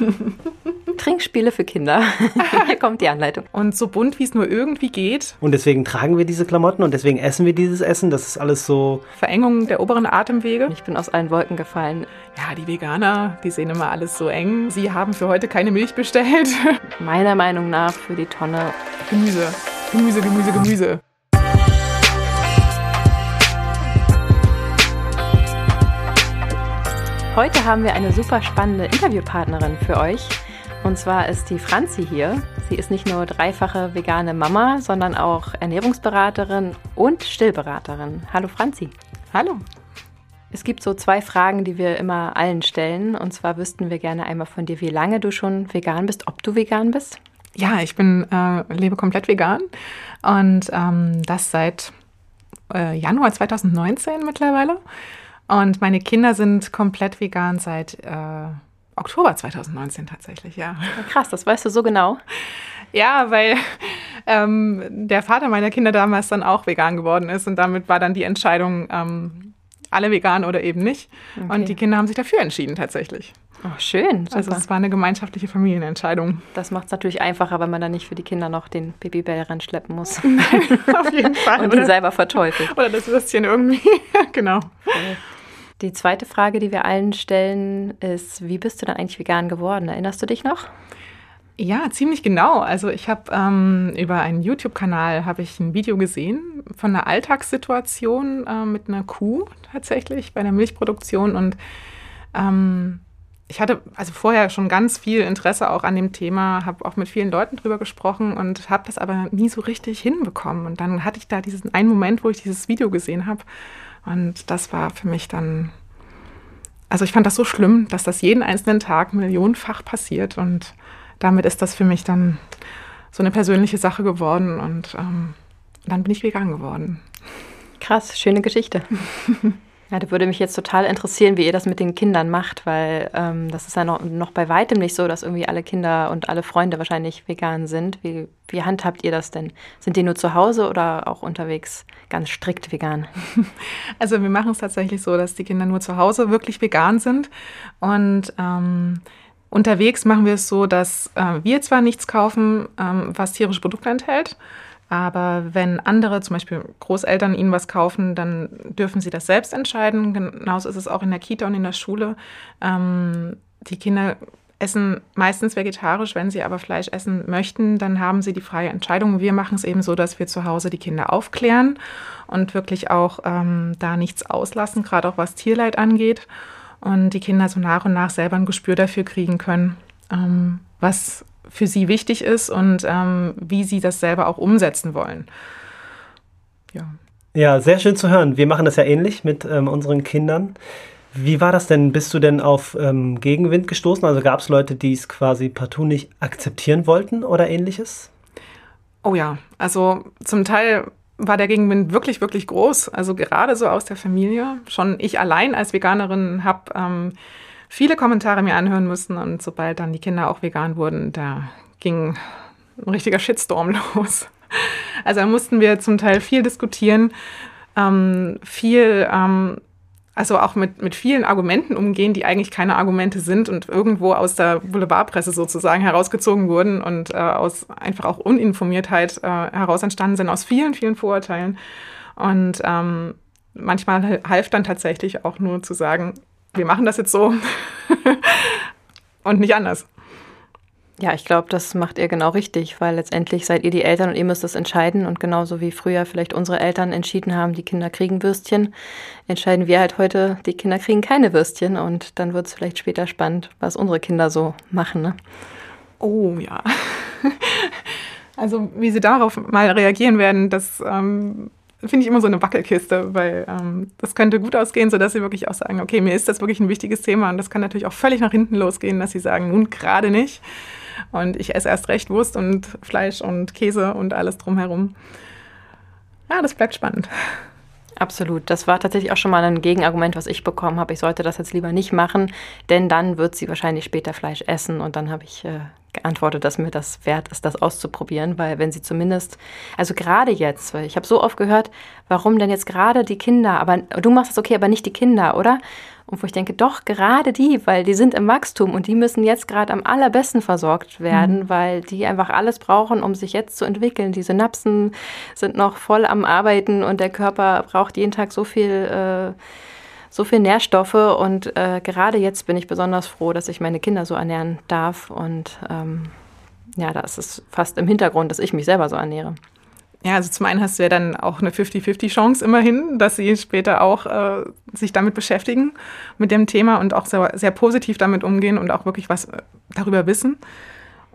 Trinkspiele für Kinder. Hier kommt die Anleitung. Und so bunt, wie es nur irgendwie geht. Und deswegen tragen wir diese Klamotten und deswegen essen wir dieses Essen. Das ist alles so. Verengung der oberen Atemwege. Ich bin aus allen Wolken gefallen. Ja, die Veganer, die sehen immer alles so eng. Sie haben für heute keine Milch bestellt. Meiner Meinung nach für die Tonne Gemüse. Gemüse, Gemüse, Gemüse. Heute haben wir eine super spannende Interviewpartnerin für euch. Und zwar ist die Franzi hier. Sie ist nicht nur dreifache vegane Mama, sondern auch Ernährungsberaterin und Stillberaterin. Hallo Franzi. Hallo. Es gibt so zwei Fragen, die wir immer allen stellen. Und zwar wüssten wir gerne einmal von dir, wie lange du schon vegan bist, ob du vegan bist. Ja, ich bin äh, lebe komplett vegan und ähm, das seit äh, Januar 2019 mittlerweile. Und meine Kinder sind komplett vegan seit äh, Oktober 2019 tatsächlich, ja. Krass, das weißt du so genau. Ja, weil ähm, der Vater meiner Kinder damals dann auch vegan geworden ist und damit war dann die Entscheidung, ähm, alle vegan oder eben nicht. Okay. Und die Kinder haben sich dafür entschieden tatsächlich. Oh, schön. Super. Also es war eine gemeinschaftliche Familienentscheidung. Das macht es natürlich einfacher, wenn man dann nicht für die Kinder noch den Babybell schleppen muss. Auf jeden Fall. Und ihn selber verteufelt. Oder das Würstchen irgendwie. genau. Die zweite Frage, die wir allen stellen, ist, wie bist du dann eigentlich vegan geworden? Erinnerst du dich noch? Ja, ziemlich genau. Also ich habe ähm, über einen YouTube-Kanal habe ich ein Video gesehen von einer Alltagssituation äh, mit einer Kuh tatsächlich bei der Milchproduktion und ähm, ich hatte also vorher schon ganz viel Interesse auch an dem Thema, habe auch mit vielen Leuten drüber gesprochen und habe das aber nie so richtig hinbekommen. Und dann hatte ich da diesen einen Moment, wo ich dieses Video gesehen habe und das war für mich dann, also ich fand das so schlimm, dass das jeden einzelnen Tag millionenfach passiert. Und damit ist das für mich dann so eine persönliche Sache geworden. Und ähm, dann bin ich vegan geworden. Krass, schöne Geschichte. Ja, da würde mich jetzt total interessieren, wie ihr das mit den Kindern macht, weil ähm, das ist ja noch, noch bei weitem nicht so, dass irgendwie alle Kinder und alle Freunde wahrscheinlich vegan sind. Wie, wie handhabt ihr das denn? Sind die nur zu Hause oder auch unterwegs ganz strikt vegan? Also wir machen es tatsächlich so, dass die Kinder nur zu Hause wirklich vegan sind und ähm, unterwegs machen wir es so, dass äh, wir zwar nichts kaufen, ähm, was tierische Produkte enthält, aber wenn andere, zum Beispiel Großeltern, ihnen was kaufen, dann dürfen sie das selbst entscheiden. Genauso ist es auch in der Kita und in der Schule. Ähm, die Kinder essen meistens vegetarisch, wenn sie aber Fleisch essen möchten, dann haben sie die freie Entscheidung. Wir machen es eben so, dass wir zu Hause die Kinder aufklären und wirklich auch ähm, da nichts auslassen, gerade auch was Tierleid angeht. Und die Kinder so nach und nach selber ein Gespür dafür kriegen können, ähm, was für sie wichtig ist und ähm, wie sie das selber auch umsetzen wollen. Ja. Ja, sehr schön zu hören. Wir machen das ja ähnlich mit ähm, unseren Kindern. Wie war das denn? Bist du denn auf ähm, Gegenwind gestoßen? Also gab es Leute, die es quasi partout nicht akzeptieren wollten oder ähnliches? Oh ja, also zum Teil war der Gegenwind wirklich, wirklich groß. Also gerade so aus der Familie. Schon ich allein als Veganerin habe ähm, viele Kommentare mir anhören müssen und sobald dann die Kinder auch vegan wurden, da ging ein richtiger Shitstorm los. Also da mussten wir zum Teil viel diskutieren, ähm, viel, ähm, also auch mit, mit vielen Argumenten umgehen, die eigentlich keine Argumente sind und irgendwo aus der Boulevardpresse sozusagen herausgezogen wurden und äh, aus einfach auch Uninformiertheit äh, heraus entstanden sind, aus vielen, vielen Vorurteilen. Und ähm, manchmal half dann tatsächlich auch nur zu sagen, wir machen das jetzt so und nicht anders. Ja, ich glaube, das macht ihr genau richtig, weil letztendlich seid ihr die Eltern und ihr müsst das entscheiden. Und genauso wie früher vielleicht unsere Eltern entschieden haben, die Kinder kriegen Würstchen, entscheiden wir halt heute, die Kinder kriegen keine Würstchen. Und dann wird es vielleicht später spannend, was unsere Kinder so machen. Ne? Oh ja. Also wie sie darauf mal reagieren werden, das ähm, finde ich immer so eine Wackelkiste, weil ähm, das könnte gut ausgehen, sodass sie wirklich auch sagen, okay, mir ist das wirklich ein wichtiges Thema und das kann natürlich auch völlig nach hinten losgehen, dass sie sagen, nun gerade nicht. Und ich esse erst recht Wurst und Fleisch und Käse und alles drumherum. Ja, das bleibt spannend. Absolut. Das war tatsächlich auch schon mal ein Gegenargument, was ich bekommen habe. Ich sollte das jetzt lieber nicht machen, denn dann wird sie wahrscheinlich später Fleisch essen. Und dann habe ich äh, geantwortet, dass mir das wert ist, das auszuprobieren, weil wenn sie zumindest, also gerade jetzt, weil ich habe so oft gehört, warum denn jetzt gerade die Kinder, aber du machst das okay, aber nicht die Kinder, oder? Und wo ich denke, doch, gerade die, weil die sind im Wachstum und die müssen jetzt gerade am allerbesten versorgt werden, mhm. weil die einfach alles brauchen, um sich jetzt zu entwickeln. Die Synapsen sind noch voll am Arbeiten und der Körper braucht jeden Tag so viel. Äh, so viel Nährstoffe und äh, gerade jetzt bin ich besonders froh, dass ich meine Kinder so ernähren darf und ähm, ja, da ist es fast im Hintergrund, dass ich mich selber so ernähre. Ja, also zum einen hast du ja dann auch eine 50-50-Chance immerhin, dass sie später auch äh, sich damit beschäftigen, mit dem Thema und auch sehr, sehr positiv damit umgehen und auch wirklich was äh, darüber wissen,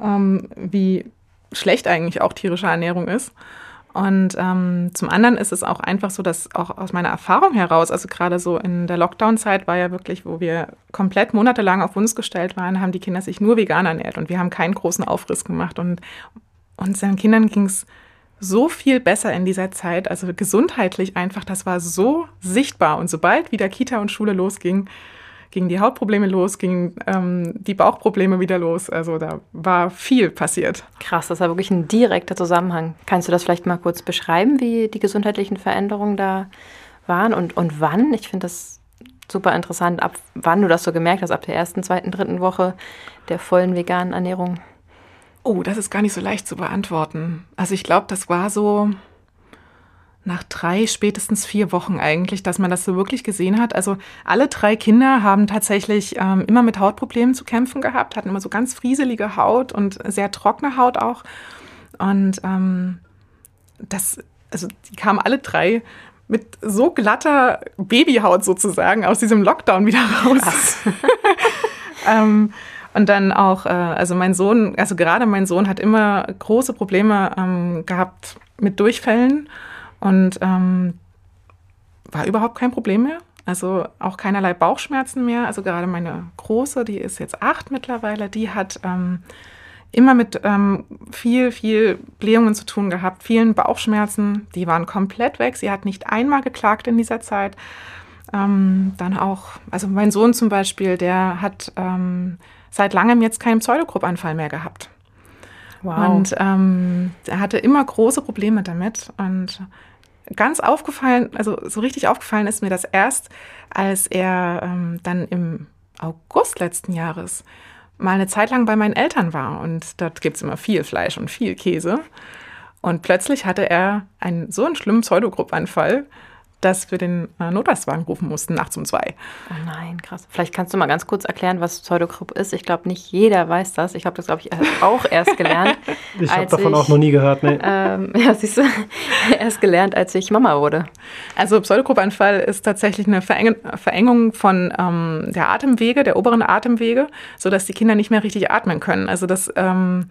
ähm, wie schlecht eigentlich auch tierische Ernährung ist. Und ähm, zum anderen ist es auch einfach so, dass auch aus meiner Erfahrung heraus, also gerade so in der Lockdown-Zeit war ja wirklich, wo wir komplett monatelang auf uns gestellt waren, haben die Kinder sich nur vegan ernährt und wir haben keinen großen Aufriss gemacht. Und unseren Kindern ging es so viel besser in dieser Zeit, also gesundheitlich einfach, das war so sichtbar. Und sobald wieder Kita und Schule losging, gingen die Hautprobleme los, gingen ähm, die Bauchprobleme wieder los. Also da war viel passiert. Krass, das war wirklich ein direkter Zusammenhang. Kannst du das vielleicht mal kurz beschreiben, wie die gesundheitlichen Veränderungen da waren und, und wann? Ich finde das super interessant, ab wann du das so gemerkt hast, ab der ersten, zweiten, dritten Woche der vollen veganen Ernährung. Oh, das ist gar nicht so leicht zu beantworten. Also ich glaube, das war so nach drei, spätestens vier Wochen eigentlich, dass man das so wirklich gesehen hat. Also alle drei Kinder haben tatsächlich ähm, immer mit Hautproblemen zu kämpfen gehabt, hatten immer so ganz frieselige Haut und sehr trockene Haut auch. Und ähm, das, also die kamen alle drei mit so glatter Babyhaut sozusagen aus diesem Lockdown wieder raus. ähm, und dann auch, äh, also mein Sohn, also gerade mein Sohn hat immer große Probleme ähm, gehabt mit Durchfällen und ähm, war überhaupt kein Problem mehr. Also auch keinerlei Bauchschmerzen mehr. Also gerade meine Große, die ist jetzt acht mittlerweile, die hat ähm, immer mit ähm, viel, viel Blähungen zu tun gehabt, vielen Bauchschmerzen. Die waren komplett weg. Sie hat nicht einmal geklagt in dieser Zeit. Ähm, dann auch, also mein Sohn zum Beispiel, der hat ähm, seit langem jetzt keinen Pseudogruppanfall mehr gehabt. Wow. Und ähm, er hatte immer große Probleme damit. Und ganz aufgefallen, also so richtig aufgefallen ist mir das erst, als er ähm, dann im August letzten Jahres mal eine Zeit lang bei meinen Eltern war. Und dort gibt es immer viel Fleisch und viel Käse. Und plötzlich hatte er einen so einen schlimmen Pseudogruppanfall, dass wir den äh, Notarztwagen rufen mussten, nachts um zwei. Oh nein, krass. Vielleicht kannst du mal ganz kurz erklären, was Pseudogrupp ist. Ich glaube, nicht jeder weiß das. Ich habe das, glaube ich, auch erst gelernt. ich habe davon ich, auch noch nie gehört. Nee. Ähm, ja, siehst du, erst gelernt, als ich Mama wurde. Also Pseudogruppanfall ist tatsächlich eine Vereng Verengung von ähm, der Atemwege, der oberen Atemwege, sodass die Kinder nicht mehr richtig atmen können. Also das, ähm,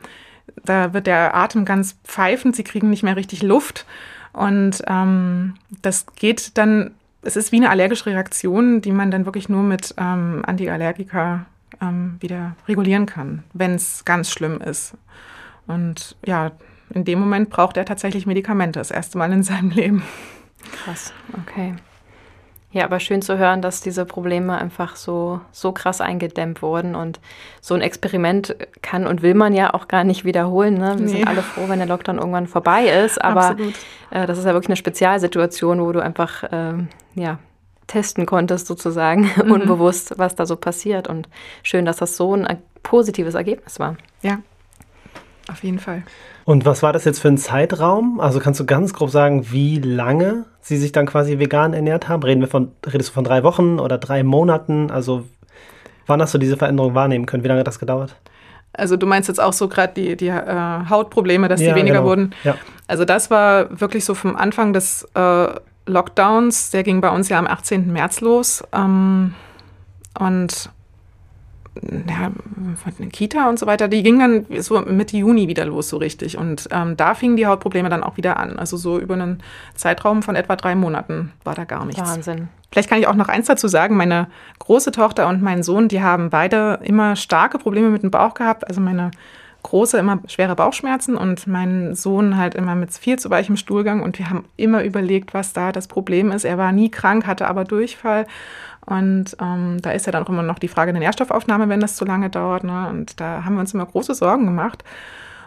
da wird der Atem ganz pfeifend, sie kriegen nicht mehr richtig Luft. Und ähm, das geht dann, es ist wie eine allergische Reaktion, die man dann wirklich nur mit ähm, Antiallergika ähm, wieder regulieren kann, wenn es ganz schlimm ist. Und ja, in dem Moment braucht er tatsächlich Medikamente, das erste Mal in seinem Leben. Krass, okay. Ja, aber schön zu hören, dass diese Probleme einfach so, so krass eingedämmt wurden. Und so ein Experiment kann und will man ja auch gar nicht wiederholen. Ne? Wir nee. sind alle froh, wenn der Lockdown irgendwann vorbei ist. Aber äh, das ist ja wirklich eine Spezialsituation, wo du einfach äh, ja, testen konntest, sozusagen, mhm. unbewusst, was da so passiert. Und schön, dass das so ein positives Ergebnis war. Ja, auf jeden Fall. Und was war das jetzt für ein Zeitraum? Also kannst du ganz grob sagen, wie lange Sie sich dann quasi vegan ernährt haben? Reden wir von, redest du von drei Wochen oder drei Monaten? Also wann hast du diese Veränderung wahrnehmen können? Wie lange hat das gedauert? Also du meinst jetzt auch so gerade die, die äh, Hautprobleme, dass ja, die weniger genau. wurden. Ja. Also das war wirklich so vom Anfang des äh, Lockdowns. Der ging bei uns ja am 18. März los. Ähm, und ja, von Kita und so weiter, die ging dann so Mitte Juni wieder los, so richtig. Und ähm, da fingen die Hautprobleme dann auch wieder an. Also so über einen Zeitraum von etwa drei Monaten war da gar nichts. Wahnsinn. Vielleicht kann ich auch noch eins dazu sagen. Meine große Tochter und mein Sohn, die haben beide immer starke Probleme mit dem Bauch gehabt. Also meine große immer schwere Bauchschmerzen und mein Sohn halt immer mit viel zu weichem Stuhlgang. Und wir haben immer überlegt, was da das Problem ist. Er war nie krank, hatte aber Durchfall. Und ähm, da ist ja dann auch immer noch die Frage der Nährstoffaufnahme, wenn das zu lange dauert. Ne? Und da haben wir uns immer große Sorgen gemacht.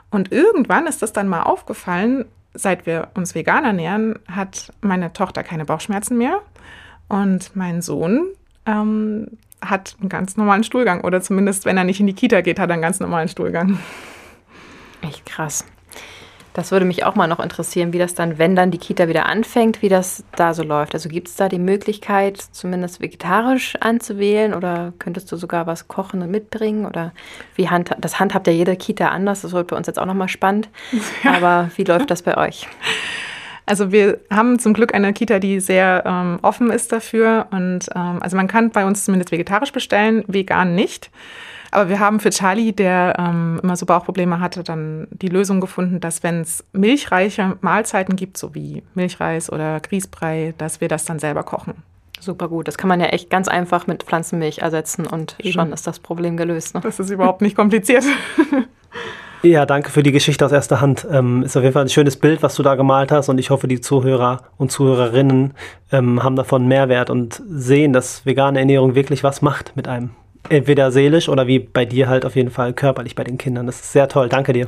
Und irgendwann ist das dann mal aufgefallen, seit wir uns vegan ernähren, hat meine Tochter keine Bauchschmerzen mehr. Und mein Sohn ähm, hat einen ganz normalen Stuhlgang oder zumindest, wenn er nicht in die Kita geht, hat er einen ganz normalen Stuhlgang. Echt krass. Das würde mich auch mal noch interessieren, wie das dann, wenn dann die Kita wieder anfängt, wie das da so läuft. Also gibt es da die Möglichkeit, zumindest vegetarisch anzuwählen oder könntest du sogar was kochen und mitbringen? Oder wie hand, das handhabt ja jede Kita anders, das wird bei uns jetzt auch nochmal spannend. Ja. Aber wie läuft das bei euch? Also wir haben zum Glück eine Kita, die sehr ähm, offen ist dafür. Und ähm, also man kann bei uns zumindest vegetarisch bestellen, vegan nicht. Aber wir haben für Charlie, der ähm, immer so Bauchprobleme hatte, dann die Lösung gefunden, dass wenn es milchreiche Mahlzeiten gibt, so wie Milchreis oder Grießbrei, dass wir das dann selber kochen. Super gut. Das kann man ja echt ganz einfach mit Pflanzenmilch ersetzen und Eben. schon ist das Problem gelöst. Ne? Das ist überhaupt nicht kompliziert. Ja, danke für die Geschichte aus erster Hand. Ähm, ist auf jeden Fall ein schönes Bild, was du da gemalt hast und ich hoffe, die Zuhörer und Zuhörerinnen ähm, haben davon Mehrwert und sehen, dass vegane Ernährung wirklich was macht mit einem entweder seelisch oder wie bei dir halt auf jeden Fall körperlich bei den Kindern. Das ist sehr toll. Danke dir.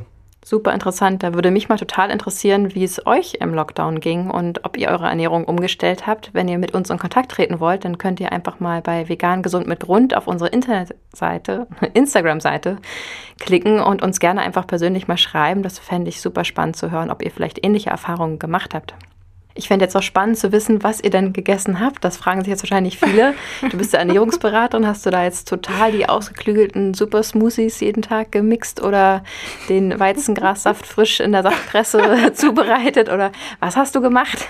Super interessant. Da würde mich mal total interessieren, wie es euch im Lockdown ging und ob ihr eure Ernährung umgestellt habt. Wenn ihr mit uns in Kontakt treten wollt, dann könnt ihr einfach mal bei Vegan Gesund mit Grund auf unsere Internetseite, Instagram-Seite klicken und uns gerne einfach persönlich mal schreiben. Das fände ich super spannend zu hören, ob ihr vielleicht ähnliche Erfahrungen gemacht habt. Ich fände jetzt auch spannend zu wissen, was ihr denn gegessen habt. Das fragen sich jetzt wahrscheinlich viele. Du bist ja Ernährungsberaterin. Hast du da jetzt total die ausgeklügelten Super Smoothies jeden Tag gemixt oder den Weizengrassaft frisch in der Saftpresse zubereitet? Oder was hast du gemacht?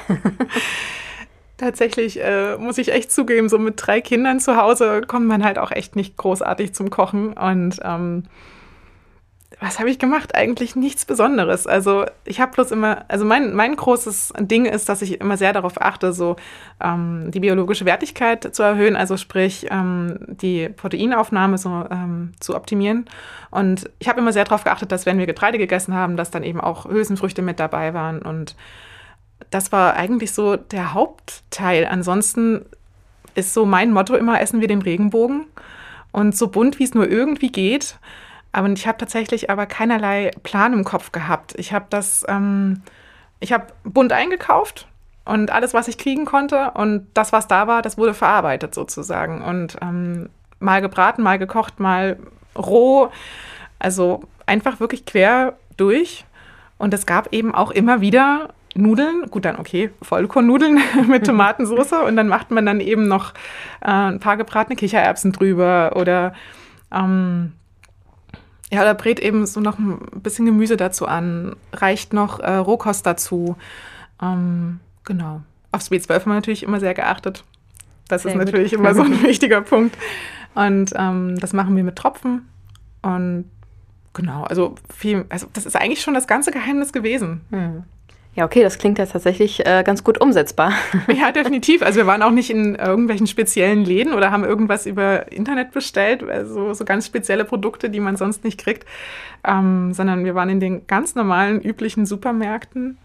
Tatsächlich äh, muss ich echt zugeben, so mit drei Kindern zu Hause kommt man halt auch echt nicht großartig zum Kochen. Und ähm, was habe ich gemacht? Eigentlich nichts Besonderes. Also ich habe bloß immer, also mein, mein großes Ding ist, dass ich immer sehr darauf achte, so ähm, die biologische Wertigkeit zu erhöhen, also sprich ähm, die Proteinaufnahme so ähm, zu optimieren. Und ich habe immer sehr darauf geachtet, dass wenn wir Getreide gegessen haben, dass dann eben auch Hülsenfrüchte mit dabei waren. Und das war eigentlich so der Hauptteil. Ansonsten ist so mein Motto immer, essen wir den Regenbogen. Und so bunt, wie es nur irgendwie geht. Aber ich habe tatsächlich aber keinerlei Plan im Kopf gehabt. Ich habe das, ähm, ich habe bunt eingekauft und alles, was ich kriegen konnte und das, was da war, das wurde verarbeitet sozusagen. Und ähm, mal gebraten, mal gekocht, mal roh. Also einfach wirklich quer durch. Und es gab eben auch immer wieder Nudeln, gut dann okay, Vollkornnudeln mit Tomatensauce und dann macht man dann eben noch äh, ein paar gebratene Kichererbsen drüber oder ähm, ja, oder brät eben so noch ein bisschen Gemüse dazu an, reicht noch äh, Rohkost dazu. Ähm, genau. Aufs B12 haben wir natürlich immer sehr geachtet. Das sehr ist natürlich gut. immer so ein wichtiger Punkt. Und ähm, das machen wir mit Tropfen. Und genau, also viel, also das ist eigentlich schon das ganze Geheimnis gewesen. Mhm. Ja, okay, das klingt ja tatsächlich äh, ganz gut umsetzbar. Ja, definitiv. Also wir waren auch nicht in irgendwelchen speziellen Läden oder haben irgendwas über Internet bestellt, also so ganz spezielle Produkte, die man sonst nicht kriegt, ähm, sondern wir waren in den ganz normalen, üblichen Supermärkten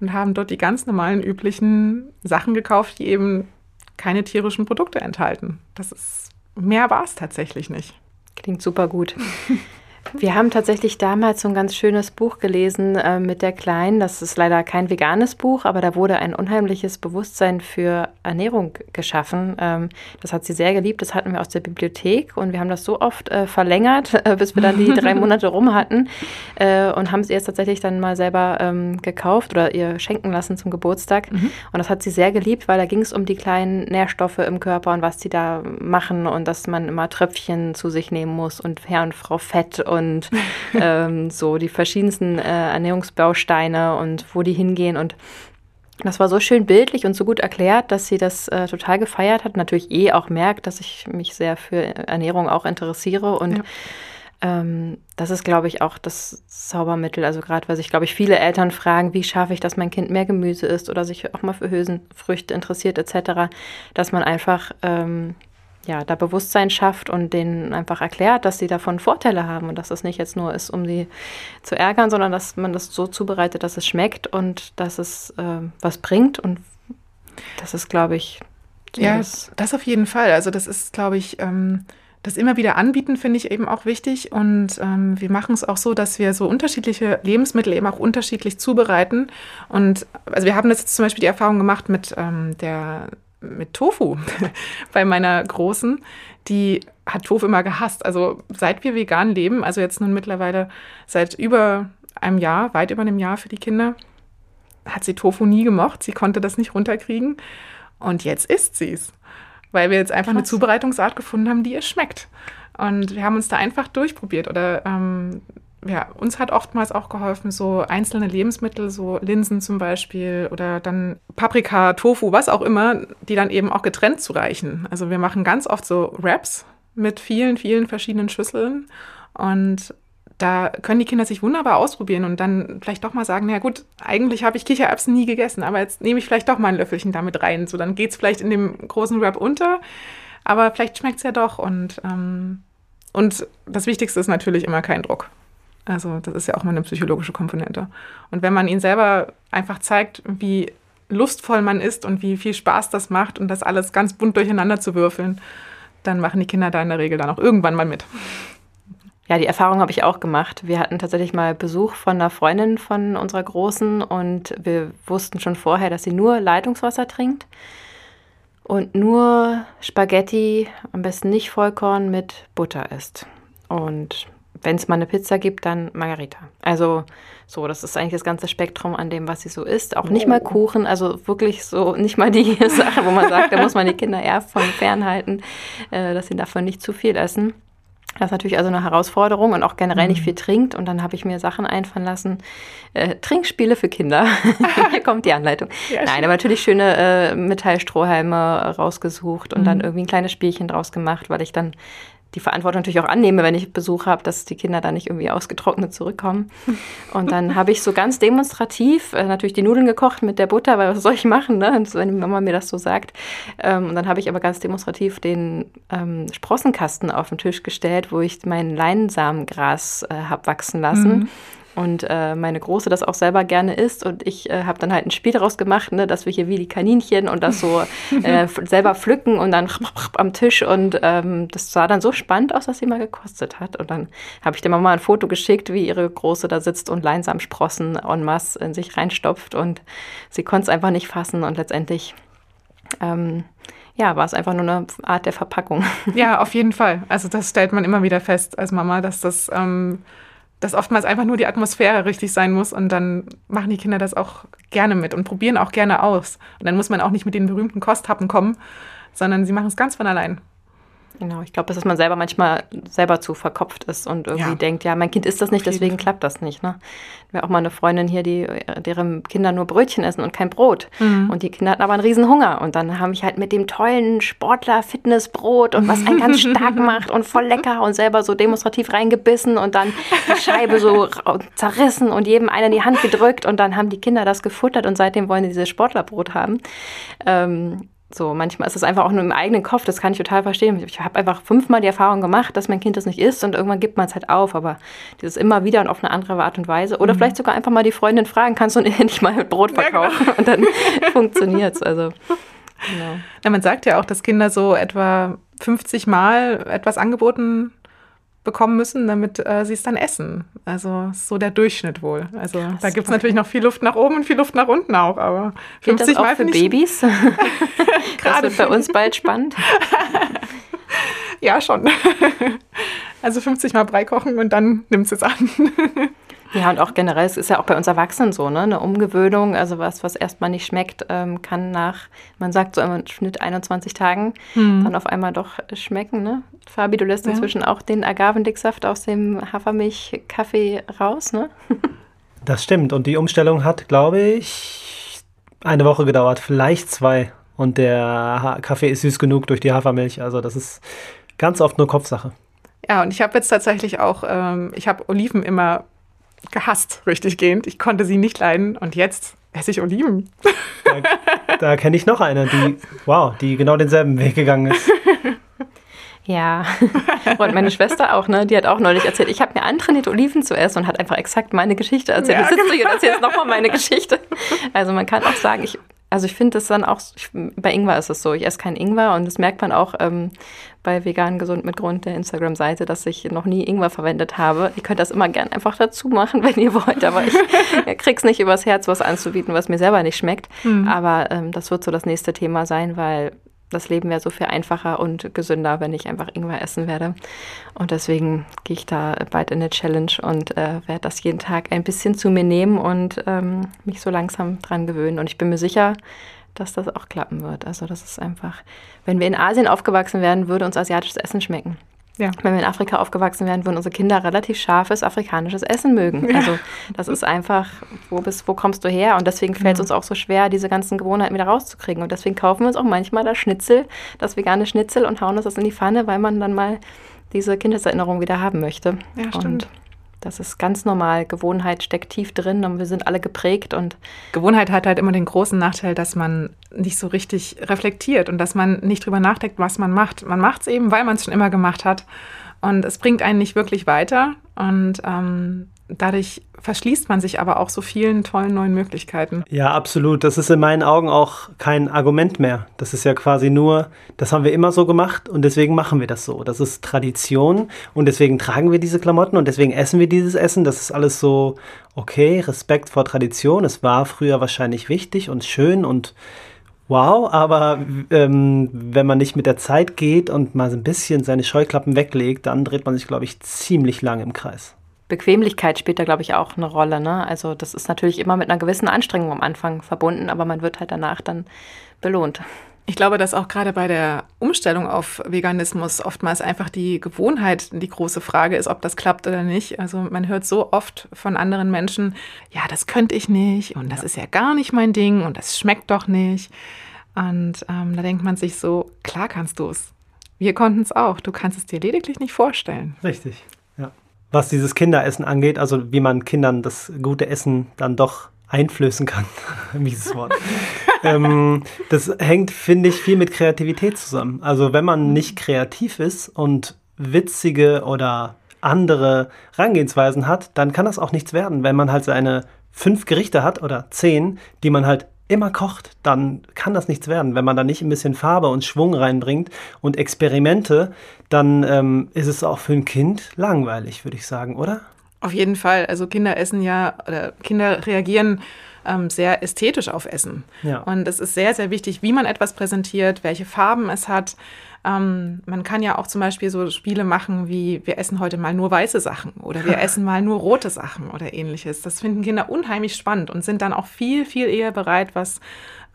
und haben dort die ganz normalen, üblichen Sachen gekauft, die eben keine tierischen Produkte enthalten. Das ist, mehr war es tatsächlich nicht. Klingt super gut. Wir haben tatsächlich damals so ein ganz schönes Buch gelesen äh, mit der Kleinen. Das ist leider kein veganes Buch, aber da wurde ein unheimliches Bewusstsein für Ernährung geschaffen. Ähm, das hat sie sehr geliebt. Das hatten wir aus der Bibliothek und wir haben das so oft äh, verlängert, äh, bis wir dann die drei Monate rum hatten äh, und haben sie jetzt tatsächlich dann mal selber ähm, gekauft oder ihr schenken lassen zum Geburtstag. Mhm. Und das hat sie sehr geliebt, weil da ging es um die kleinen Nährstoffe im Körper und was sie da machen und dass man immer Tröpfchen zu sich nehmen muss und Herr und Frau Fett und und ähm, so die verschiedensten äh, Ernährungsbausteine und wo die hingehen. Und das war so schön bildlich und so gut erklärt, dass sie das äh, total gefeiert hat. Natürlich eh auch merkt, dass ich mich sehr für Ernährung auch interessiere und ja. Ähm, das ist, glaube ich, auch das Zaubermittel. Also gerade, weil sich, glaube ich, viele Eltern fragen, wie schaffe ich, dass mein Kind mehr Gemüse isst oder sich auch mal für Hülsenfrüchte interessiert etc., dass man einfach ähm, ja, da Bewusstsein schafft und denen einfach erklärt, dass sie davon Vorteile haben und dass es nicht jetzt nur ist, um sie zu ärgern, sondern dass man das so zubereitet, dass es schmeckt und dass es äh, was bringt. Und das ist, glaube ich, ja, das, das auf jeden Fall. Also das ist, glaube ich, ähm, das immer wieder anbieten, finde ich eben auch wichtig. Und ähm, wir machen es auch so, dass wir so unterschiedliche Lebensmittel eben auch unterschiedlich zubereiten. Und also wir haben das jetzt zum Beispiel die Erfahrung gemacht mit ähm, der mit Tofu bei meiner Großen. Die hat Tofu immer gehasst. Also seit wir vegan leben, also jetzt nun mittlerweile seit über einem Jahr, weit über einem Jahr für die Kinder, hat sie Tofu nie gemocht. Sie konnte das nicht runterkriegen. Und jetzt isst sie es. Weil wir jetzt einfach Krass. eine Zubereitungsart gefunden haben, die ihr schmeckt. Und wir haben uns da einfach durchprobiert. Oder ähm, ja, uns hat oftmals auch geholfen, so einzelne Lebensmittel, so Linsen zum Beispiel oder dann Paprika, Tofu, was auch immer, die dann eben auch getrennt zu reichen. Also wir machen ganz oft so Wraps mit vielen, vielen verschiedenen Schüsseln und da können die Kinder sich wunderbar ausprobieren und dann vielleicht doch mal sagen, na gut, eigentlich habe ich Kichererbsen nie gegessen, aber jetzt nehme ich vielleicht doch mal ein Löffelchen damit rein. So, dann geht es vielleicht in dem großen Wrap unter, aber vielleicht schmeckt es ja doch. Und, ähm, und das Wichtigste ist natürlich immer kein Druck. Also das ist ja auch mal eine psychologische Komponente. Und wenn man ihnen selber einfach zeigt, wie lustvoll man ist und wie viel Spaß das macht und das alles ganz bunt durcheinander zu würfeln, dann machen die Kinder da in der Regel dann auch irgendwann mal mit. Ja, die Erfahrung habe ich auch gemacht. Wir hatten tatsächlich mal Besuch von einer Freundin von unserer Großen und wir wussten schon vorher, dass sie nur Leitungswasser trinkt und nur Spaghetti, am besten nicht Vollkorn, mit Butter isst. Und wenn es mal eine Pizza gibt, dann Margarita. Also so, das ist eigentlich das ganze Spektrum an dem, was sie so isst. Auch nicht mal Kuchen, also wirklich so nicht mal die Sache, wo man sagt, da muss man die Kinder eher von fernhalten, äh, dass sie davon nicht zu viel essen. Das ist natürlich also eine Herausforderung und auch generell nicht mhm. viel trinkt. Und dann habe ich mir Sachen einfallen lassen. Äh, Trinkspiele für Kinder. Hier kommt die Anleitung. Ja, Nein, aber natürlich schöne äh, Metallstrohhalme rausgesucht und mhm. dann irgendwie ein kleines Spielchen draus gemacht, weil ich dann die Verantwortung natürlich auch annehme, wenn ich Besuch habe, dass die Kinder da nicht irgendwie ausgetrocknet zurückkommen. Und dann habe ich so ganz demonstrativ äh, natürlich die Nudeln gekocht mit der Butter, weil was soll ich machen, ne? wenn die Mama mir das so sagt. Ähm, und dann habe ich aber ganz demonstrativ den ähm, Sprossenkasten auf den Tisch gestellt, wo ich mein Leinsamengras äh, habe wachsen lassen. Mhm und äh, meine Große das auch selber gerne isst. Und ich äh, habe dann halt ein Spiel daraus gemacht, ne, dass wir hier wie die Kaninchen und das so äh, selber pflücken und dann am Tisch. Und ähm, das sah dann so spannend aus, dass sie mal gekostet hat. Und dann habe ich der Mama ein Foto geschickt, wie ihre Große da sitzt und Leinsamsprossen en masse in sich reinstopft. Und sie konnte es einfach nicht fassen. Und letztendlich ähm, ja, war es einfach nur eine Art der Verpackung. Ja, auf jeden Fall. Also das stellt man immer wieder fest als Mama, dass das ähm, dass oftmals einfach nur die Atmosphäre richtig sein muss und dann machen die Kinder das auch gerne mit und probieren auch gerne aus. Und dann muss man auch nicht mit den berühmten Kosthappen kommen, sondern sie machen es ganz von allein. Genau, ich glaube, dass man selber manchmal selber zu verkopft ist und irgendwie ja. denkt, ja, mein Kind ist das nicht, deswegen klappt das nicht. Ne? Wir auch mal eine Freundin hier, die deren Kinder nur Brötchen essen und kein Brot. Mhm. Und die Kinder hatten aber einen riesen Hunger. Und dann habe ich halt mit dem tollen Sportler Fitnessbrot und was einen ganz stark macht und voll lecker und selber so demonstrativ reingebissen und dann die Scheibe so zerrissen und jedem einer in die Hand gedrückt und dann haben die Kinder das gefuttert und seitdem wollen die dieses Sportlerbrot haben. Ähm, so, manchmal ist es einfach auch nur im eigenen Kopf, das kann ich total verstehen. Ich habe einfach fünfmal die Erfahrung gemacht, dass mein Kind das nicht isst und irgendwann gibt man es halt auf, aber dieses immer wieder und auf eine andere Art und Weise. Oder mhm. vielleicht sogar einfach mal die Freundin fragen, kannst du nicht mal Brot verkaufen? Ja, genau. Und dann funktioniert es. Also, genau. ja, man sagt ja auch, dass Kinder so etwa 50 Mal etwas angeboten bekommen müssen, damit äh, sie es dann essen. Also so der Durchschnitt wohl. Also Krass, da gibt es natürlich noch viel Luft nach oben und viel Luft nach unten auch, aber 50 das auch Mal für Babys. das wird bei uns bald spannend. ja, schon. also 50 Mal Brei kochen und dann nimmt es an. Ja, und auch generell, es ist ja auch bei uns Erwachsenen so, ne? Eine Umgewöhnung, also was, was erstmal nicht schmeckt, ähm, kann nach, man sagt so im Schnitt 21 Tagen, hm. dann auf einmal doch schmecken, ne? Fabi, du lässt ja. inzwischen auch den Agavendicksaft aus dem Hafermilch-Kaffee raus, ne? Das stimmt. Und die Umstellung hat, glaube ich, eine Woche gedauert, vielleicht zwei. Und der Kaffee ist süß genug durch die Hafermilch. Also das ist ganz oft nur Kopfsache. Ja, und ich habe jetzt tatsächlich auch, ähm, ich habe Oliven immer gehasst, richtig gehend. Ich konnte sie nicht leiden und jetzt esse ich Oliven. Da, da kenne ich noch eine, die, wow, die genau denselben Weg gegangen ist. Ja, und meine Schwester auch, ne? Die hat auch neulich erzählt, ich habe mir antrainiert, Oliven zu essen und hat einfach exakt meine Geschichte erzählt. Ja, genau. hier und erzähle jetzt nochmal meine Geschichte. Also man kann auch sagen, ich Also ich finde es dann auch, ich, bei Ingwer ist es so, ich esse keinen Ingwer und das merkt man auch ähm, bei Vegan Gesund mit Grund der Instagram-Seite, dass ich noch nie Ingwer verwendet habe. Ihr könnt das immer gern einfach dazu machen, wenn ihr wollt, aber ich krieg's nicht übers Herz, was anzubieten, was mir selber nicht schmeckt. Mhm. Aber ähm, das wird so das nächste Thema sein, weil das Leben wäre so viel einfacher und gesünder, wenn ich einfach Ingwer essen werde. Und deswegen gehe ich da bald in eine Challenge und äh, werde das jeden Tag ein bisschen zu mir nehmen und ähm, mich so langsam dran gewöhnen. Und ich bin mir sicher, dass das auch klappen wird. Also das ist einfach, wenn wir in Asien aufgewachsen wären, würde uns asiatisches Essen schmecken. Ja. Wenn wir in Afrika aufgewachsen wären, würden unsere Kinder relativ scharfes afrikanisches Essen mögen. Ja. Also das ist einfach, wo bist, wo kommst du her? Und deswegen fällt es uns auch so schwer, diese ganzen Gewohnheiten wieder rauszukriegen. Und deswegen kaufen wir uns auch manchmal das Schnitzel, das vegane Schnitzel und hauen uns das in die Pfanne, weil man dann mal diese Kindeserinnerung wieder haben möchte. Ja, stimmt. Und das ist ganz normal. Gewohnheit steckt tief drin und wir sind alle geprägt und Gewohnheit hat halt immer den großen Nachteil, dass man nicht so richtig reflektiert und dass man nicht drüber nachdenkt, was man macht. Man macht es eben, weil man es schon immer gemacht hat und es bringt einen nicht wirklich weiter und ähm, dadurch verschließt man sich aber auch so vielen tollen neuen Möglichkeiten. Ja, absolut. Das ist in meinen Augen auch kein Argument mehr. Das ist ja quasi nur, das haben wir immer so gemacht und deswegen machen wir das so. Das ist Tradition und deswegen tragen wir diese Klamotten und deswegen essen wir dieses Essen. Das ist alles so, okay, Respekt vor Tradition. Es war früher wahrscheinlich wichtig und schön und wow, aber ähm, wenn man nicht mit der Zeit geht und mal so ein bisschen seine Scheuklappen weglegt, dann dreht man sich, glaube ich, ziemlich lang im Kreis. Bequemlichkeit spielt da, glaube ich, auch eine Rolle. Ne? Also das ist natürlich immer mit einer gewissen Anstrengung am Anfang verbunden, aber man wird halt danach dann belohnt. Ich glaube, dass auch gerade bei der Umstellung auf Veganismus oftmals einfach die Gewohnheit die große Frage ist, ob das klappt oder nicht. Also man hört so oft von anderen Menschen, ja, das könnte ich nicht und das ist ja gar nicht mein Ding und das schmeckt doch nicht. Und ähm, da denkt man sich so, klar kannst du es. Wir konnten es auch. Du kannst es dir lediglich nicht vorstellen. Richtig was dieses Kinderessen angeht, also wie man Kindern das gute Essen dann doch einflößen kann. Mieses Wort. ähm, das hängt, finde ich, viel mit Kreativität zusammen. Also wenn man nicht kreativ ist und witzige oder andere Rangehensweisen hat, dann kann das auch nichts werden. Wenn man halt seine fünf Gerichte hat oder zehn, die man halt immer kocht, dann kann das nichts werden. Wenn man da nicht ein bisschen Farbe und Schwung reinbringt und Experimente, dann ähm, ist es auch für ein Kind langweilig, würde ich sagen, oder? Auf jeden Fall. Also Kinder essen ja, oder Kinder reagieren ähm, sehr ästhetisch auf Essen. Ja. Und es ist sehr, sehr wichtig, wie man etwas präsentiert, welche Farben es hat. Ähm, man kann ja auch zum Beispiel so Spiele machen wie wir essen heute mal nur weiße Sachen oder wir essen mal nur rote Sachen oder ähnliches. Das finden Kinder unheimlich spannend und sind dann auch viel, viel eher bereit, was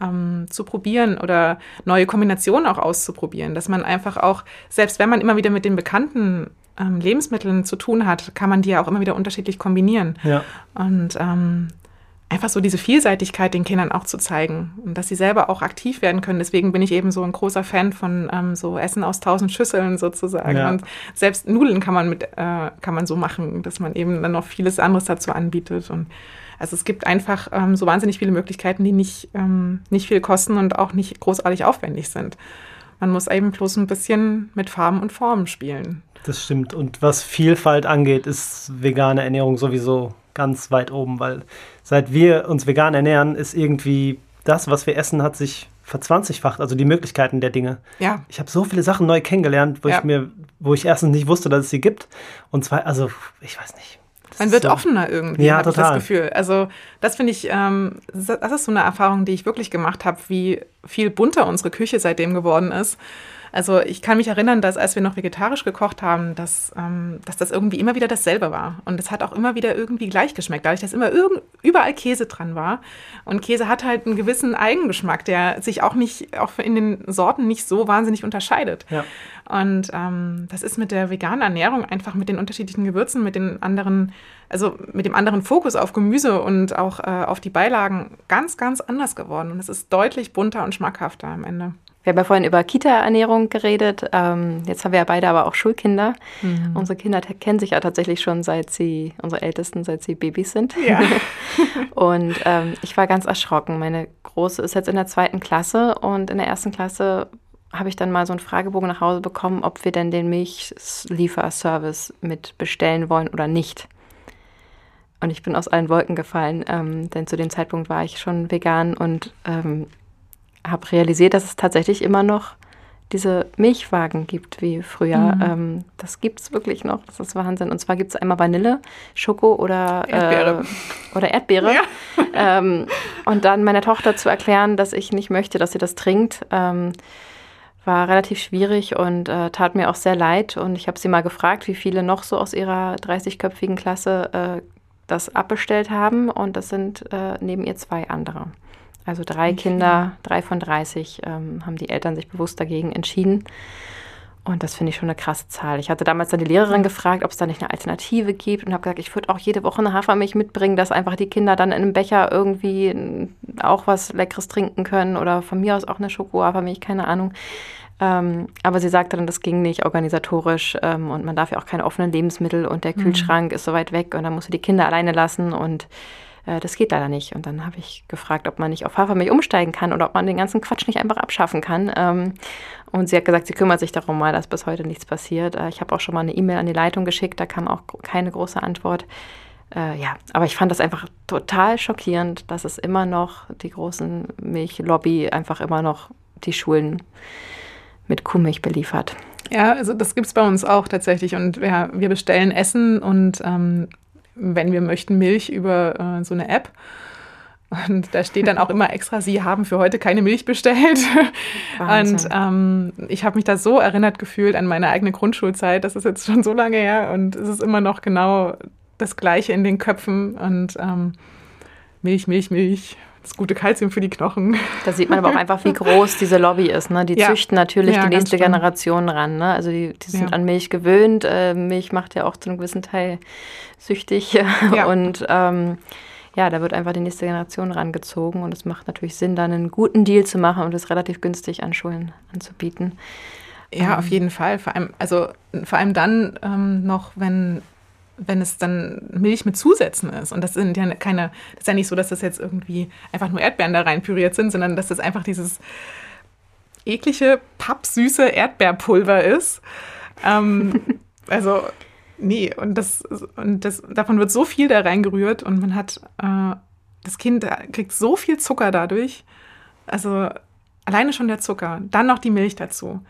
ähm, zu probieren oder neue Kombinationen auch auszuprobieren. Dass man einfach auch, selbst wenn man immer wieder mit den bekannten ähm, Lebensmitteln zu tun hat, kann man die ja auch immer wieder unterschiedlich kombinieren. Ja. Und ähm, einfach so diese Vielseitigkeit den Kindern auch zu zeigen und dass sie selber auch aktiv werden können. Deswegen bin ich eben so ein großer Fan von ähm, so Essen aus tausend Schüsseln sozusagen. Ja. Und selbst Nudeln kann man mit äh, kann man so machen, dass man eben dann noch vieles anderes dazu anbietet. Und also es gibt einfach ähm, so wahnsinnig viele Möglichkeiten, die nicht ähm, nicht viel kosten und auch nicht großartig aufwendig sind. Man muss eben bloß ein bisschen mit Farben und Formen spielen. Das stimmt. Und was Vielfalt angeht, ist vegane Ernährung sowieso ganz weit oben, weil seit wir uns vegan ernähren, ist irgendwie das, was wir essen, hat sich verzwanzigfacht, also die Möglichkeiten der Dinge. Ja. Ich habe so viele Sachen neu kennengelernt, wo ja. ich mir, wo ich erstens nicht wusste, dass es sie gibt. Und zwei, also ich weiß nicht. Man wird so. offener irgendwie, ja, habe ich das Gefühl. Also das finde ich, ähm, das ist so eine Erfahrung, die ich wirklich gemacht habe, wie viel bunter unsere Küche seitdem geworden ist. Also ich kann mich erinnern, dass als wir noch vegetarisch gekocht haben, dass, ähm, dass das irgendwie immer wieder dasselbe war. Und es hat auch immer wieder irgendwie gleich geschmeckt, dadurch, dass immer überall Käse dran war. Und Käse hat halt einen gewissen Eigengeschmack, der sich auch nicht, auch in den Sorten nicht so wahnsinnig unterscheidet. Ja. Und ähm, das ist mit der veganen Ernährung einfach mit den unterschiedlichen Gewürzen, mit den anderen, also mit dem anderen Fokus auf Gemüse und auch äh, auf die Beilagen ganz, ganz anders geworden. Und es ist deutlich bunter und schmackhafter am Ende. Wir haben ja vorhin über Kita-Ernährung geredet. Ähm, jetzt haben wir ja beide aber auch Schulkinder. Mhm. Unsere Kinder kennen sich ja tatsächlich schon seit sie, unsere Ältesten, seit sie Babys sind. Ja. und ähm, ich war ganz erschrocken. Meine Große ist jetzt in der zweiten Klasse und in der ersten Klasse habe ich dann mal so einen Fragebogen nach Hause bekommen, ob wir denn den Milchlieferservice mit bestellen wollen oder nicht. Und ich bin aus allen Wolken gefallen, ähm, denn zu dem Zeitpunkt war ich schon vegan und ähm, habe realisiert, dass es tatsächlich immer noch diese Milchwagen gibt wie früher. Mhm. Ähm, das gibt es wirklich noch. Das ist Wahnsinn. Und zwar gibt es einmal Vanille, Schoko oder Erdbeere. Äh, oder Erdbeere. Ja. Ähm, und dann meiner Tochter zu erklären, dass ich nicht möchte, dass sie das trinkt, ähm, war relativ schwierig und äh, tat mir auch sehr leid. Und ich habe sie mal gefragt, wie viele noch so aus ihrer 30-köpfigen Klasse äh, das abbestellt haben. Und das sind äh, neben ihr zwei andere. Also drei okay. Kinder, drei von 30, ähm, haben die Eltern sich bewusst dagegen entschieden. Und das finde ich schon eine krasse Zahl. Ich hatte damals dann die Lehrerin gefragt, ob es da nicht eine Alternative gibt und habe gesagt, ich würde auch jede Woche eine Hafermilch mitbringen, dass einfach die Kinder dann in einem Becher irgendwie auch was Leckeres trinken können oder von mir aus auch eine Schoko-Hafermilch, keine Ahnung. Ähm, aber sie sagte dann, das ging nicht organisatorisch ähm, und man darf ja auch keine offenen Lebensmittel und der mhm. Kühlschrank mhm. ist so weit weg und dann musst du die Kinder alleine lassen und äh, das geht leider nicht. Und dann habe ich gefragt, ob man nicht auf Hafermilch umsteigen kann oder ob man den ganzen Quatsch nicht einfach abschaffen kann. Ähm, und sie hat gesagt, sie kümmert sich darum mal, dass bis heute nichts passiert. Äh, ich habe auch schon mal eine E-Mail an die Leitung geschickt, da kam auch keine große Antwort. Äh, ja, aber ich fand das einfach total schockierend, dass es immer noch die großen Milchlobby einfach immer noch die Schulen mit Kuhmilch beliefert. Ja, also das gibt es bei uns auch tatsächlich. Und wir, wir bestellen Essen und ähm, wenn wir möchten, Milch über äh, so eine App. Und da steht dann auch immer extra, Sie haben für heute keine Milch bestellt. Wahnsinn. Und ähm, ich habe mich da so erinnert gefühlt an meine eigene Grundschulzeit. Das ist jetzt schon so lange her und es ist immer noch genau das Gleiche in den Köpfen. Und ähm, Milch, Milch, Milch das gute Kalzium für die Knochen. Da sieht man aber auch einfach, wie groß diese Lobby ist. Ne? Die ja. züchten natürlich ja, die nächste Generation ran. Ne? Also die, die sind ja. an Milch gewöhnt. Äh, Milch macht ja auch zu einem gewissen Teil süchtig. Und ähm, ja, da wird einfach die nächste Generation rangezogen. Und es macht natürlich Sinn, dann einen guten Deal zu machen und es relativ günstig an Schulen anzubieten. Ja, ähm. auf jeden Fall. Vor allem, also vor allem dann ähm, noch, wenn wenn es dann Milch mit Zusätzen ist. Und das sind ja keine, das ist ja nicht so, dass das jetzt irgendwie einfach nur Erdbeeren da rein püriert sind, sondern dass das einfach dieses eklige, pappsüße Erdbeerpulver ist. Ähm, also, nee, und das, und das, davon wird so viel da reingerührt und man hat, äh, das Kind kriegt so viel Zucker dadurch. Also, alleine schon der Zucker, dann noch die Milch dazu.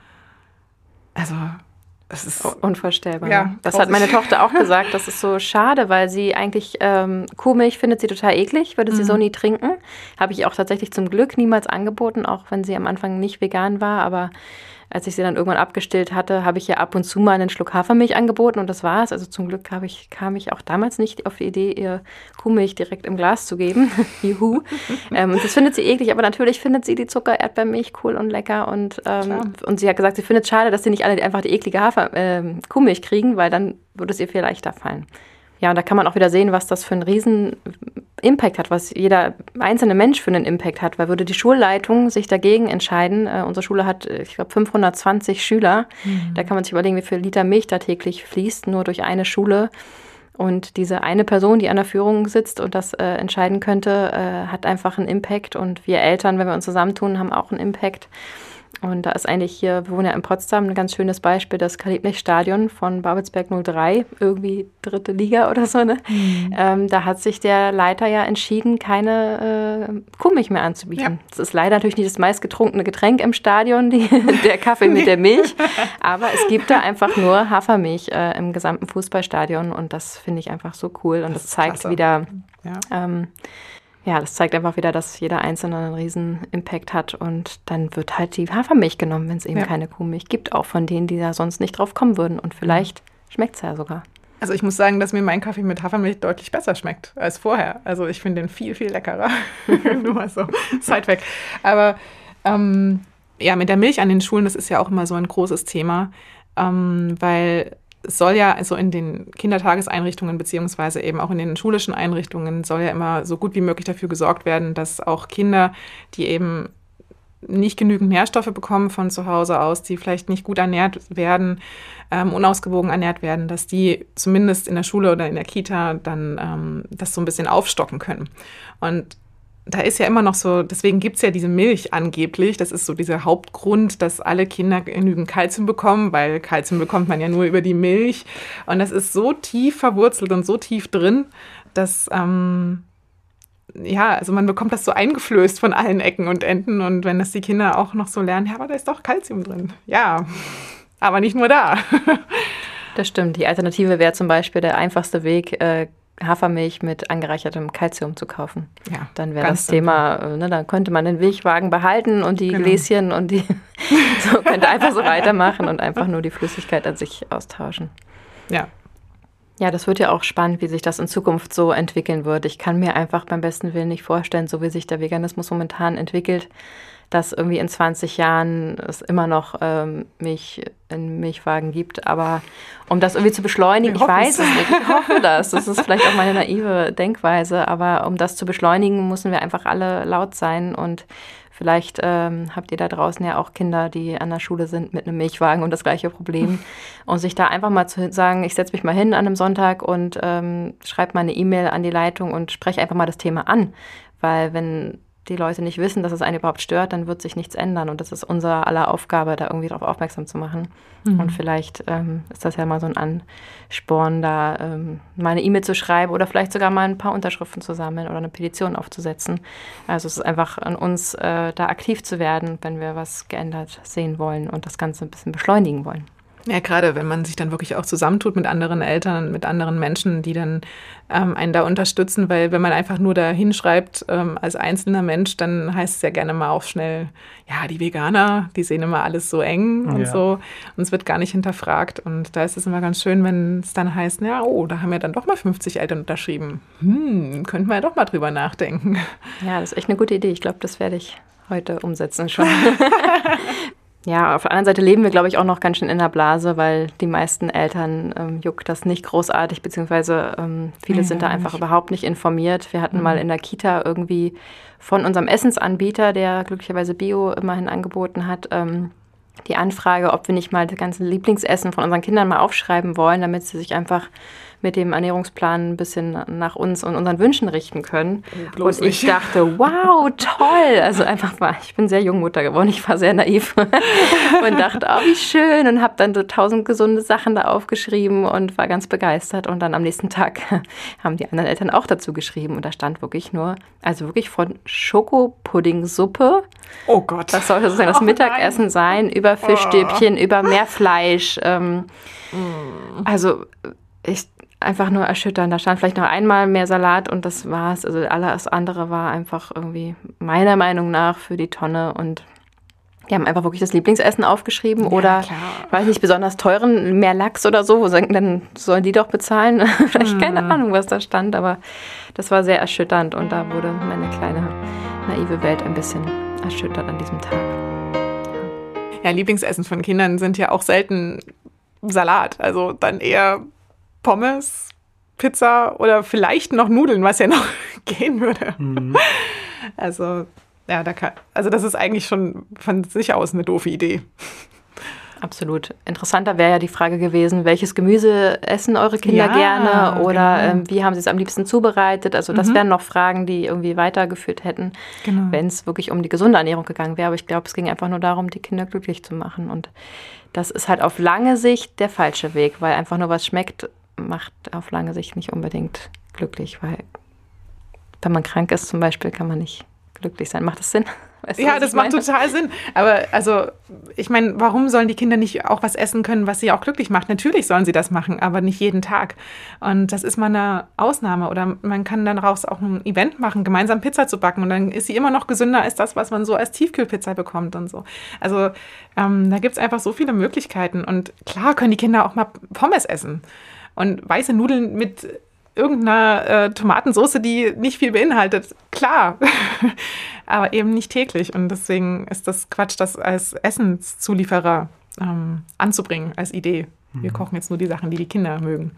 Also, das ist unvorstellbar. Ja, ne? das hat meine Tochter auch gesagt. Das ist so schade, weil sie eigentlich ähm, Kuhmilch findet sie total eklig, würde sie mhm. so nie trinken. Habe ich auch tatsächlich zum Glück niemals angeboten, auch wenn sie am Anfang nicht vegan war. Aber als ich sie dann irgendwann abgestillt hatte, habe ich ihr ab und zu mal einen Schluck Hafermilch angeboten und das war's. Also zum Glück ich, kam ich auch damals nicht auf die Idee, ihr Kuhmilch direkt im Glas zu geben. Juhu. ähm, das findet sie eklig, aber natürlich findet sie die Zucker-Erdbeermilch cool und lecker. Und, ähm, und sie hat gesagt, sie findet es schade, dass sie nicht alle einfach die eklige Hafer äh, Kuhmilch kriegen, weil dann würde es ihr viel leichter fallen. Ja, und da kann man auch wieder sehen, was das für einen riesen Impact hat, was jeder einzelne Mensch für einen Impact hat. Weil würde die Schulleitung sich dagegen entscheiden, äh, unsere Schule hat, äh, ich glaube, 520 Schüler, mhm. da kann man sich überlegen, wie viel Liter Milch da täglich fließt, nur durch eine Schule. Und diese eine Person, die an der Führung sitzt und das äh, entscheiden könnte, äh, hat einfach einen Impact. Und wir Eltern, wenn wir uns zusammentun, haben auch einen Impact. Und da ist eigentlich hier, wir wohnen ja in Potsdam, ein ganz schönes Beispiel, das Kalibnech-Stadion von Babelsberg 03, irgendwie dritte Liga oder so. Ne? Mhm. Ähm, da hat sich der Leiter ja entschieden, keine äh, Kuhmilch mehr anzubieten. Ja. Das ist leider natürlich nicht das meistgetrunkene Getränk im Stadion, die, der Kaffee mit der Milch, aber es gibt da einfach nur Hafermilch äh, im gesamten Fußballstadion und das finde ich einfach so cool und das, das zeigt klasse. wieder, ja. ähm, ja, das zeigt einfach wieder, dass jeder Einzelne einen riesen Impact hat und dann wird halt die Hafermilch genommen, wenn es eben ja. keine Kuhmilch gibt, auch von denen, die da sonst nicht drauf kommen würden und vielleicht schmeckt es ja sogar. Also ich muss sagen, dass mir mein Kaffee mit Hafermilch deutlich besser schmeckt als vorher. Also ich finde den viel, viel leckerer. Nur mal so, side weg. Aber ähm, ja, mit der Milch an den Schulen, das ist ja auch immer so ein großes Thema, ähm, weil es soll ja also in den Kindertageseinrichtungen beziehungsweise eben auch in den schulischen Einrichtungen soll ja immer so gut wie möglich dafür gesorgt werden, dass auch Kinder, die eben nicht genügend Nährstoffe bekommen von zu Hause aus, die vielleicht nicht gut ernährt werden, ähm, unausgewogen ernährt werden, dass die zumindest in der Schule oder in der Kita dann ähm, das so ein bisschen aufstocken können. Und da ist ja immer noch so, deswegen gibt es ja diese Milch angeblich. Das ist so dieser Hauptgrund, dass alle Kinder genügend Kalzium bekommen, weil Kalzium bekommt man ja nur über die Milch. Und das ist so tief verwurzelt und so tief drin, dass, ähm, ja, also man bekommt das so eingeflößt von allen Ecken und Enden. Und wenn das die Kinder auch noch so lernen, ja, aber da ist doch Kalzium drin. Ja, aber nicht nur da. Das stimmt. Die Alternative wäre zum Beispiel der einfachste Weg, äh, Hafermilch mit angereichertem Kalzium zu kaufen. Ja, dann wäre das Thema, äh, ne, dann könnte man den Milchwagen behalten und die genau. Gläschen und die so könnte einfach so weitermachen und einfach nur die Flüssigkeit an sich austauschen. Ja. Ja, das wird ja auch spannend, wie sich das in Zukunft so entwickeln wird. Ich kann mir einfach beim besten Willen nicht vorstellen, so wie sich der Veganismus momentan entwickelt, dass irgendwie in 20 Jahren es immer noch ähm, Milch in Milchwagen gibt. Aber um das irgendwie zu beschleunigen, ich weiß es nicht, ich hoffe das. Das ist vielleicht auch meine naive Denkweise, aber um das zu beschleunigen, müssen wir einfach alle laut sein und Vielleicht ähm, habt ihr da draußen ja auch Kinder, die an der Schule sind mit einem Milchwagen und das gleiche Problem. Und sich da einfach mal zu sagen, ich setze mich mal hin an einem Sonntag und ähm, schreibe mal eine E-Mail an die Leitung und spreche einfach mal das Thema an. Weil wenn die Leute nicht wissen, dass es einen überhaupt stört, dann wird sich nichts ändern. Und das ist unser aller Aufgabe, da irgendwie darauf aufmerksam zu machen. Mhm. Und vielleicht ähm, ist das ja mal so ein Ansporn, da ähm, mal eine E-Mail zu schreiben oder vielleicht sogar mal ein paar Unterschriften zu sammeln oder eine Petition aufzusetzen. Also es ist einfach an uns, äh, da aktiv zu werden, wenn wir was geändert sehen wollen und das Ganze ein bisschen beschleunigen wollen. Ja, gerade wenn man sich dann wirklich auch zusammentut mit anderen Eltern, mit anderen Menschen, die dann ähm, einen da unterstützen, weil wenn man einfach nur da hinschreibt ähm, als einzelner Mensch, dann heißt es ja gerne mal auch schnell, ja, die Veganer, die sehen immer alles so eng und ja. so und es wird gar nicht hinterfragt und da ist es immer ganz schön, wenn es dann heißt, ja, oh, da haben ja dann doch mal 50 Eltern unterschrieben. Hm, könnten wir ja doch mal drüber nachdenken. Ja, das ist echt eine gute Idee. Ich glaube, das werde ich heute umsetzen schon. Ja, auf der anderen Seite leben wir, glaube ich, auch noch ganz schön in der Blase, weil die meisten Eltern ähm, juckt das nicht großartig, beziehungsweise ähm, viele ja, sind da einfach nicht. überhaupt nicht informiert. Wir hatten mhm. mal in der Kita irgendwie von unserem Essensanbieter, der glücklicherweise Bio immerhin angeboten hat, ähm, die Anfrage, ob wir nicht mal das ganze Lieblingsessen von unseren Kindern mal aufschreiben wollen, damit sie sich einfach mit dem Ernährungsplan ein bisschen nach uns und unseren Wünschen richten können. Bloß und ich nicht. dachte, wow, toll. Also einfach war, ich bin sehr jung Mutter geworden, ich war sehr naiv und dachte, oh, wie schön und habe dann so tausend gesunde Sachen da aufgeschrieben und war ganz begeistert. Und dann am nächsten Tag haben die anderen Eltern auch dazu geschrieben und da stand wirklich nur, also wirklich von Schokopuddingsuppe. Oh Gott. Das sollte sozusagen das oh Mittagessen sein, über Fischstäbchen, oh. über mehr Fleisch. Ähm, mm. Also ich einfach nur erschütternd. Da stand vielleicht noch einmal mehr Salat und das war's. Also alles andere war einfach irgendwie meiner Meinung nach für die Tonne und die haben einfach wirklich das Lieblingsessen aufgeschrieben ja, oder, klar. weiß nicht, besonders teuren, mehr Lachs oder so, wo sagen, dann sollen die doch bezahlen. Vielleicht keine hm. Ahnung, was da stand, aber das war sehr erschütternd und da wurde meine kleine naive Welt ein bisschen erschüttert an diesem Tag. Ja, Lieblingsessen von Kindern sind ja auch selten Salat, also dann eher Pommes, Pizza oder vielleicht noch Nudeln, was ja noch gehen würde. Mhm. Also, ja, da kann, also das ist eigentlich schon von sich aus eine doofe Idee. Absolut. Interessanter wäre ja die Frage gewesen, welches Gemüse essen eure Kinder ja, gerne oder genau. ähm, wie haben sie es am liebsten zubereitet? Also das mhm. wären noch Fragen, die irgendwie weitergeführt hätten, genau. wenn es wirklich um die gesunde Ernährung gegangen wäre. Aber ich glaube, es ging einfach nur darum, die Kinder glücklich zu machen. Und das ist halt auf lange Sicht der falsche Weg, weil einfach nur was schmeckt, macht auf lange Sicht nicht unbedingt glücklich, weil wenn man krank ist zum Beispiel, kann man nicht glücklich sein. Macht das Sinn? Weißt du, ja, das macht total Sinn. Aber also, ich meine, warum sollen die Kinder nicht auch was essen können, was sie auch glücklich macht? Natürlich sollen sie das machen, aber nicht jeden Tag. Und das ist mal eine Ausnahme. Oder man kann dann raus auch ein Event machen, gemeinsam Pizza zu backen. Und dann ist sie immer noch gesünder als das, was man so als Tiefkühlpizza bekommt und so. Also ähm, da gibt es einfach so viele Möglichkeiten. Und klar können die Kinder auch mal Pommes essen. Und weiße Nudeln mit irgendeiner äh, Tomatensauce, die nicht viel beinhaltet, klar, aber eben nicht täglich. Und deswegen ist das Quatsch, das als Essenszulieferer ähm, anzubringen, als Idee. Wir mhm. kochen jetzt nur die Sachen, die die Kinder mögen.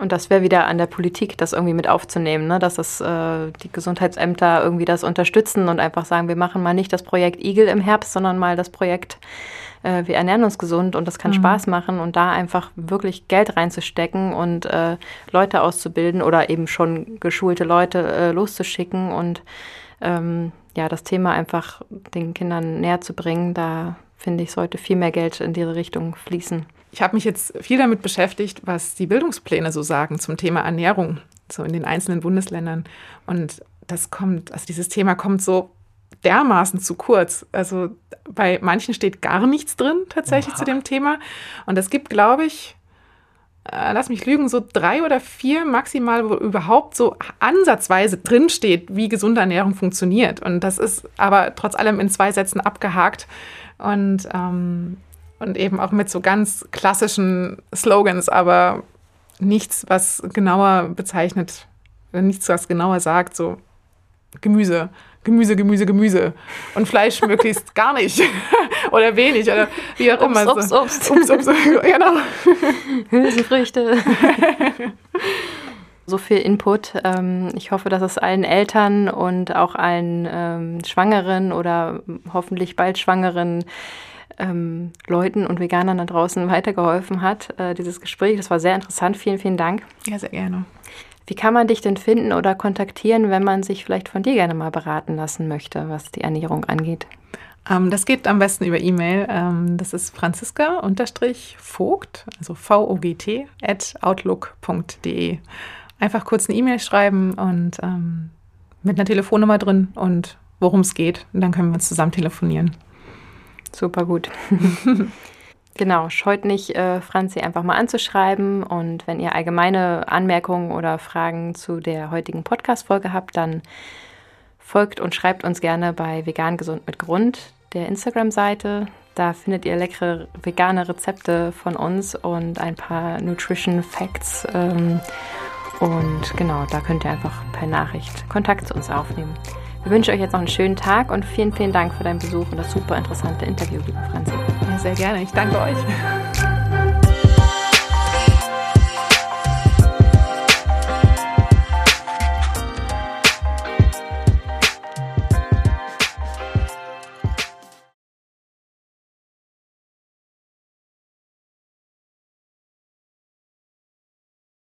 Und das wäre wieder an der Politik, das irgendwie mit aufzunehmen, ne? dass das, äh, die Gesundheitsämter irgendwie das unterstützen und einfach sagen, wir machen mal nicht das Projekt Igel im Herbst, sondern mal das Projekt äh, wir ernähren uns gesund und das kann mhm. Spaß machen und da einfach wirklich Geld reinzustecken und äh, Leute auszubilden oder eben schon geschulte Leute äh, loszuschicken und ähm, ja, das Thema einfach den Kindern näher zu bringen, da finde ich, sollte viel mehr Geld in diese Richtung fließen. Ich habe mich jetzt viel damit beschäftigt, was die Bildungspläne so sagen zum Thema Ernährung, so in den einzelnen Bundesländern. Und das kommt, also dieses Thema kommt so dermaßen zu kurz. Also bei manchen steht gar nichts drin tatsächlich Oha. zu dem Thema. Und es gibt, glaube ich, äh, lass mich lügen, so drei oder vier maximal, wo überhaupt so ansatzweise drinsteht, wie gesunde Ernährung funktioniert. Und das ist aber trotz allem in zwei Sätzen abgehakt. Und, ähm, und eben auch mit so ganz klassischen Slogans, aber nichts, was genauer bezeichnet, nichts, was genauer sagt, so Gemüse, Gemüse, Gemüse, Gemüse und Fleisch möglichst gar nicht oder wenig oder wie auch immer. Obst, Obst, Obst. Obst, Obst, genau. Hülsenfrüchte. so viel Input. Ähm, ich hoffe, dass es allen Eltern und auch allen ähm, Schwangeren oder hoffentlich bald Schwangeren ähm, Leuten und Veganern da draußen weitergeholfen hat, äh, dieses Gespräch. Das war sehr interessant. Vielen, vielen Dank. Ja, sehr gerne. Wie kann man dich denn finden oder kontaktieren, wenn man sich vielleicht von dir gerne mal beraten lassen möchte, was die Ernährung angeht? Ähm, das geht am besten über E-Mail. Ähm, das ist franziska-vogt, also V-O-G-T, at outlook.de. Einfach kurz eine E-Mail schreiben und ähm, mit einer Telefonnummer drin und worum es geht. Und dann können wir uns zusammen telefonieren. Super gut. Genau, scheut nicht, äh, Franzi einfach mal anzuschreiben. Und wenn ihr allgemeine Anmerkungen oder Fragen zu der heutigen Podcast-Folge habt, dann folgt und schreibt uns gerne bei Vegan Gesund mit Grund, der Instagram-Seite. Da findet ihr leckere vegane Rezepte von uns und ein paar Nutrition Facts. Ähm, und genau, da könnt ihr einfach per Nachricht Kontakt zu uns aufnehmen. Wir wünschen euch jetzt noch einen schönen Tag und vielen, vielen Dank für deinen Besuch und das super interessante Interview, liebe Franzi. Ja, sehr gerne. Ich danke euch.